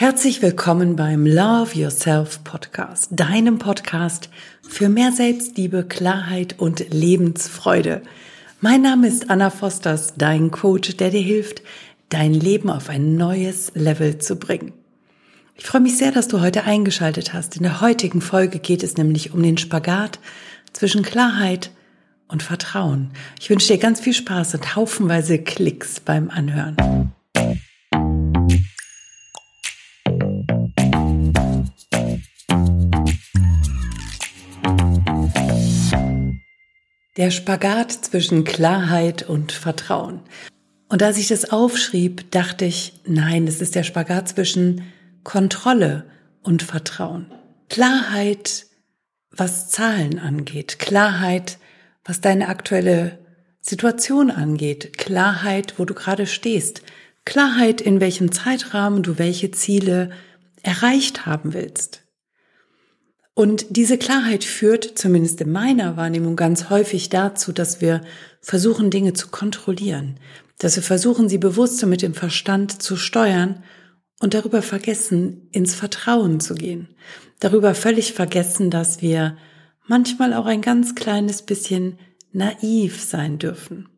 Herzlich willkommen beim Love Yourself Podcast, deinem Podcast für mehr Selbstliebe, Klarheit und Lebensfreude. Mein Name ist Anna Fosters, dein Coach, der dir hilft, dein Leben auf ein neues Level zu bringen. Ich freue mich sehr, dass du heute eingeschaltet hast. In der heutigen Folge geht es nämlich um den Spagat zwischen Klarheit und Vertrauen. Ich wünsche dir ganz viel Spaß und haufenweise Klicks beim Anhören. Der Spagat zwischen Klarheit und Vertrauen. Und als ich das aufschrieb, dachte ich, nein, es ist der Spagat zwischen Kontrolle und Vertrauen. Klarheit, was Zahlen angeht. Klarheit, was deine aktuelle Situation angeht. Klarheit, wo du gerade stehst. Klarheit, in welchem Zeitrahmen du welche Ziele erreicht haben willst. Und diese Klarheit führt, zumindest in meiner Wahrnehmung, ganz häufig dazu, dass wir versuchen, Dinge zu kontrollieren, dass wir versuchen, sie bewusster mit dem Verstand zu steuern und darüber vergessen, ins Vertrauen zu gehen. Darüber völlig vergessen, dass wir manchmal auch ein ganz kleines bisschen naiv sein dürfen.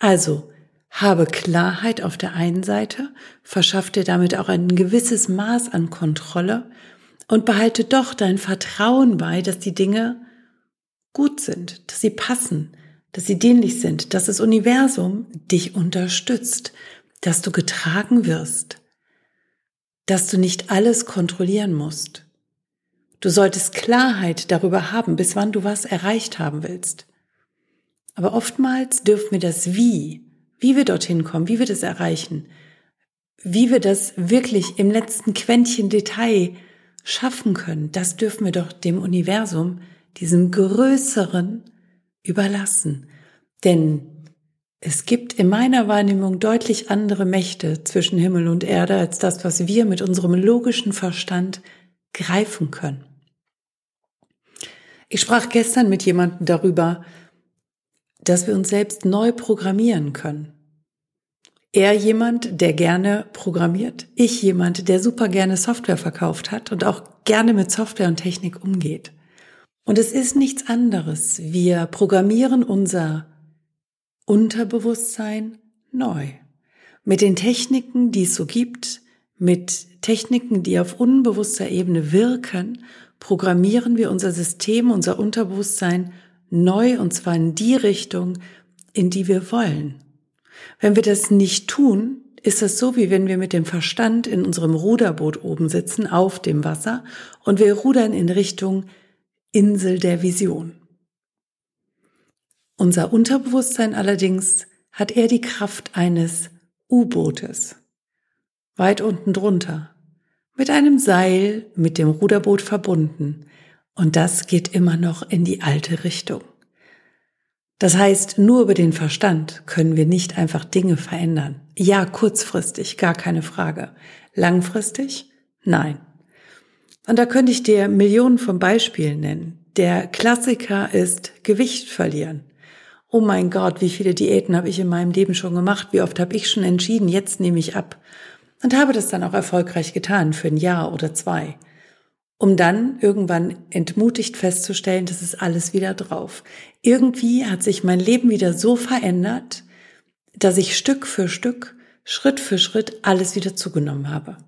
Also, habe Klarheit auf der einen Seite, verschaff dir damit auch ein gewisses Maß an Kontrolle und behalte doch dein Vertrauen bei, dass die Dinge gut sind, dass sie passen, dass sie dienlich sind, dass das Universum dich unterstützt, dass du getragen wirst, dass du nicht alles kontrollieren musst. Du solltest Klarheit darüber haben, bis wann du was erreicht haben willst. Aber oftmals dürfen wir das Wie, wie wir dorthin kommen, wie wir das erreichen, wie wir das wirklich im letzten Quäntchen Detail schaffen können, das dürfen wir doch dem Universum, diesem Größeren, überlassen. Denn es gibt in meiner Wahrnehmung deutlich andere Mächte zwischen Himmel und Erde als das, was wir mit unserem logischen Verstand greifen können. Ich sprach gestern mit jemandem darüber, dass wir uns selbst neu programmieren können. Er jemand, der gerne programmiert. Ich jemand, der super gerne Software verkauft hat und auch gerne mit Software und Technik umgeht. Und es ist nichts anderes. Wir programmieren unser Unterbewusstsein neu. Mit den Techniken, die es so gibt, mit Techniken, die auf unbewusster Ebene wirken, programmieren wir unser System, unser Unterbewusstsein neu und zwar in die Richtung, in die wir wollen. Wenn wir das nicht tun, ist es so, wie wenn wir mit dem Verstand in unserem Ruderboot oben sitzen, auf dem Wasser, und wir rudern in Richtung Insel der Vision. Unser Unterbewusstsein allerdings hat eher die Kraft eines U-Bootes, weit unten drunter, mit einem Seil mit dem Ruderboot verbunden, und das geht immer noch in die alte Richtung. Das heißt, nur über den Verstand können wir nicht einfach Dinge verändern. Ja, kurzfristig, gar keine Frage. Langfristig? Nein. Und da könnte ich dir Millionen von Beispielen nennen. Der Klassiker ist Gewicht verlieren. Oh mein Gott, wie viele Diäten habe ich in meinem Leben schon gemacht? Wie oft habe ich schon entschieden, jetzt nehme ich ab? Und habe das dann auch erfolgreich getan für ein Jahr oder zwei um dann irgendwann entmutigt festzustellen, das ist alles wieder drauf. Irgendwie hat sich mein Leben wieder so verändert, dass ich Stück für Stück, Schritt für Schritt alles wieder zugenommen habe.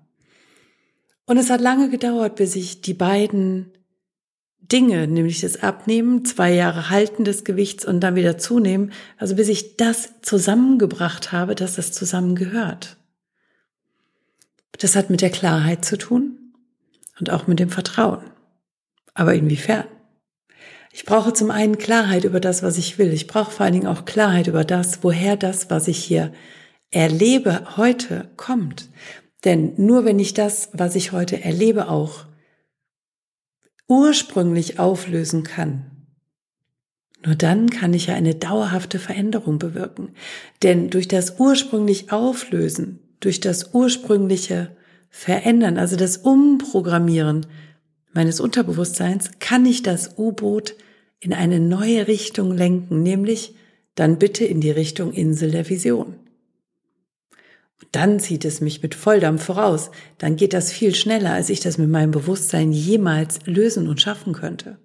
Und es hat lange gedauert, bis ich die beiden Dinge, nämlich das Abnehmen, zwei Jahre Halten des Gewichts und dann wieder zunehmen, also bis ich das zusammengebracht habe, dass das zusammengehört. Das hat mit der Klarheit zu tun, und auch mit dem Vertrauen. Aber inwiefern? Ich brauche zum einen Klarheit über das, was ich will. Ich brauche vor allen Dingen auch Klarheit über das, woher das, was ich hier erlebe, heute kommt. Denn nur wenn ich das, was ich heute erlebe, auch ursprünglich auflösen kann, nur dann kann ich ja eine dauerhafte Veränderung bewirken. Denn durch das ursprünglich Auflösen, durch das ursprüngliche verändern, also das Umprogrammieren meines Unterbewusstseins, kann ich das U-Boot in eine neue Richtung lenken, nämlich dann bitte in die Richtung Insel der Vision. Dann zieht es mich mit Volldampf voraus. Dann geht das viel schneller, als ich das mit meinem Bewusstsein jemals lösen und schaffen könnte.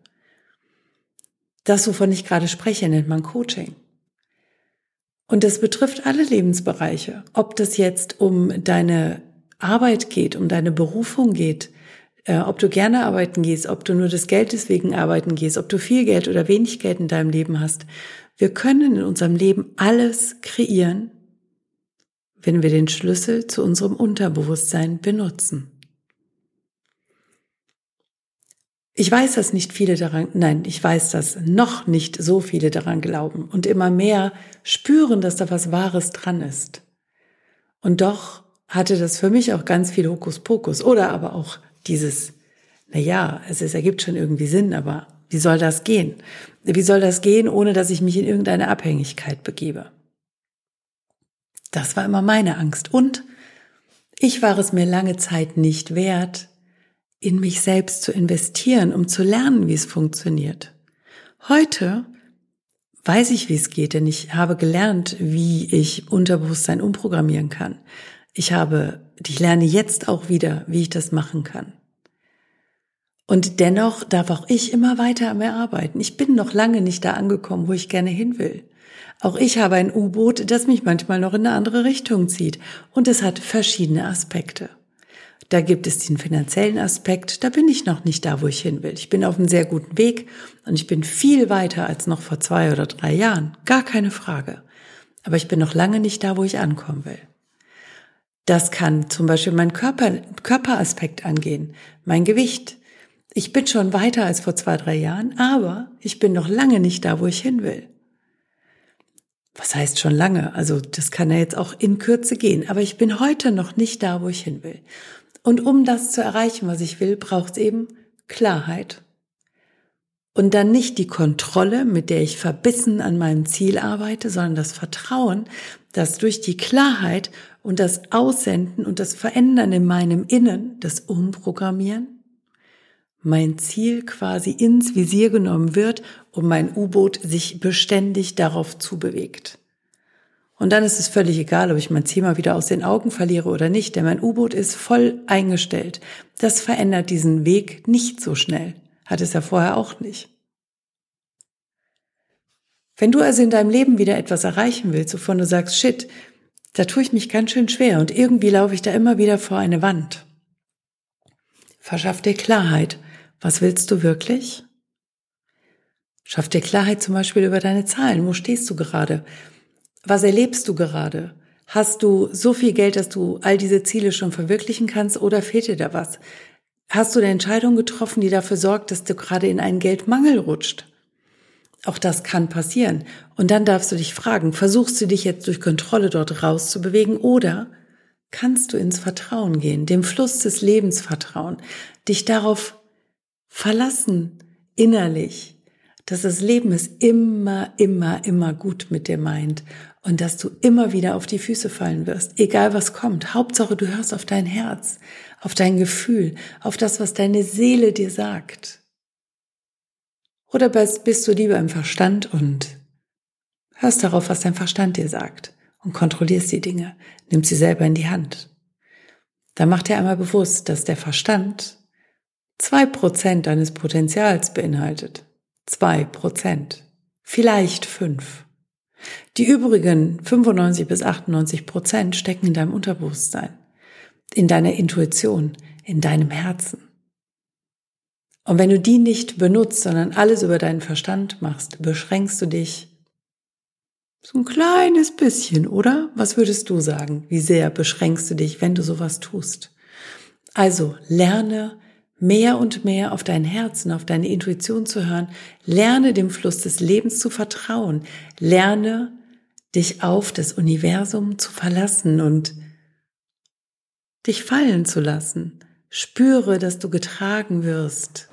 Das, wovon ich gerade spreche, nennt man Coaching. Und das betrifft alle Lebensbereiche. Ob das jetzt um deine Arbeit geht, um deine Berufung geht, äh, ob du gerne arbeiten gehst, ob du nur des Geldes wegen arbeiten gehst, ob du viel Geld oder wenig Geld in deinem Leben hast. Wir können in unserem Leben alles kreieren, wenn wir den Schlüssel zu unserem Unterbewusstsein benutzen. Ich weiß, dass nicht viele daran, nein, ich weiß, dass noch nicht so viele daran glauben und immer mehr spüren, dass da was Wahres dran ist. Und doch hatte das für mich auch ganz viel Hokuspokus oder aber auch dieses, na ja, es, es ergibt schon irgendwie Sinn, aber wie soll das gehen? Wie soll das gehen, ohne dass ich mich in irgendeine Abhängigkeit begebe? Das war immer meine Angst. Und ich war es mir lange Zeit nicht wert, in mich selbst zu investieren, um zu lernen, wie es funktioniert. Heute weiß ich, wie es geht, denn ich habe gelernt, wie ich Unterbewusstsein umprogrammieren kann. Ich habe, ich lerne jetzt auch wieder, wie ich das machen kann. Und dennoch darf auch ich immer weiter am Erarbeiten. Ich bin noch lange nicht da angekommen, wo ich gerne hin will. Auch ich habe ein U-Boot, das mich manchmal noch in eine andere Richtung zieht. Und es hat verschiedene Aspekte. Da gibt es den finanziellen Aspekt, da bin ich noch nicht da, wo ich hin will. Ich bin auf einem sehr guten Weg und ich bin viel weiter als noch vor zwei oder drei Jahren. Gar keine Frage. Aber ich bin noch lange nicht da, wo ich ankommen will. Das kann zum Beispiel mein Körper, Körperaspekt angehen, mein Gewicht. Ich bin schon weiter als vor zwei, drei Jahren, aber ich bin noch lange nicht da, wo ich hin will. Was heißt schon lange? Also das kann ja jetzt auch in Kürze gehen, aber ich bin heute noch nicht da, wo ich hin will. Und um das zu erreichen, was ich will, braucht es eben Klarheit. Und dann nicht die Kontrolle, mit der ich verbissen an meinem Ziel arbeite, sondern das Vertrauen, dass durch die Klarheit und das Aussenden und das Verändern in meinem Innen, das Umprogrammieren, mein Ziel quasi ins Visier genommen wird und mein U-Boot sich beständig darauf zubewegt. Und dann ist es völlig egal, ob ich mein Ziel mal wieder aus den Augen verliere oder nicht, denn mein U-Boot ist voll eingestellt. Das verändert diesen Weg nicht so schnell. Hat es ja vorher auch nicht. Wenn du also in deinem Leben wieder etwas erreichen willst, wovon du sagst, shit, da tue ich mich ganz schön schwer und irgendwie laufe ich da immer wieder vor eine Wand. Verschaff dir Klarheit. Was willst du wirklich? Schaff dir Klarheit zum Beispiel über deine Zahlen. Wo stehst du gerade? Was erlebst du gerade? Hast du so viel Geld, dass du all diese Ziele schon verwirklichen kannst oder fehlt dir da was? Hast du eine Entscheidung getroffen, die dafür sorgt, dass du gerade in einen Geldmangel rutscht? Auch das kann passieren. Und dann darfst du dich fragen, versuchst du dich jetzt durch Kontrolle dort rauszubewegen oder kannst du ins Vertrauen gehen, dem Fluss des Lebens vertrauen, dich darauf verlassen, innerlich, dass das Leben es immer, immer, immer gut mit dir meint und dass du immer wieder auf die Füße fallen wirst, egal was kommt. Hauptsache, du hörst auf dein Herz, auf dein Gefühl, auf das, was deine Seele dir sagt. Oder bist du lieber im Verstand und hörst darauf, was dein Verstand dir sagt und kontrollierst die Dinge, nimmst sie selber in die Hand. Da mach dir einmal bewusst, dass der Verstand zwei Prozent deines Potenzials beinhaltet. Zwei Prozent. Vielleicht fünf. Die übrigen 95 bis 98 Prozent stecken in deinem Unterbewusstsein, in deiner Intuition, in deinem Herzen. Und wenn du die nicht benutzt, sondern alles über deinen Verstand machst, beschränkst du dich so ein kleines bisschen, oder? Was würdest du sagen? Wie sehr beschränkst du dich, wenn du sowas tust? Also lerne mehr und mehr auf dein Herzen, auf deine Intuition zu hören. Lerne dem Fluss des Lebens zu vertrauen. Lerne dich auf das Universum zu verlassen und dich fallen zu lassen. Spüre, dass du getragen wirst.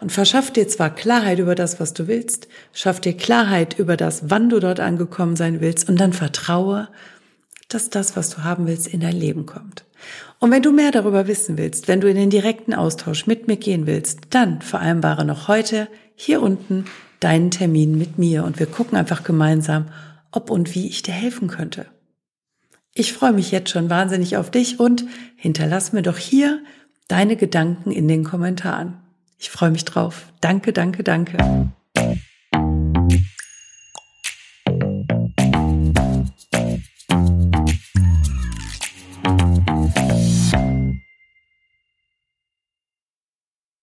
Und verschaff dir zwar Klarheit über das, was du willst, schaff dir Klarheit über das, wann du dort angekommen sein willst und dann vertraue, dass das, was du haben willst, in dein Leben kommt. Und wenn du mehr darüber wissen willst, wenn du in den direkten Austausch mit mir gehen willst, dann vereinbare noch heute hier unten deinen Termin mit mir und wir gucken einfach gemeinsam, ob und wie ich dir helfen könnte. Ich freue mich jetzt schon wahnsinnig auf dich und hinterlass mir doch hier deine Gedanken in den Kommentaren. Ich freue mich drauf. Danke, danke, danke.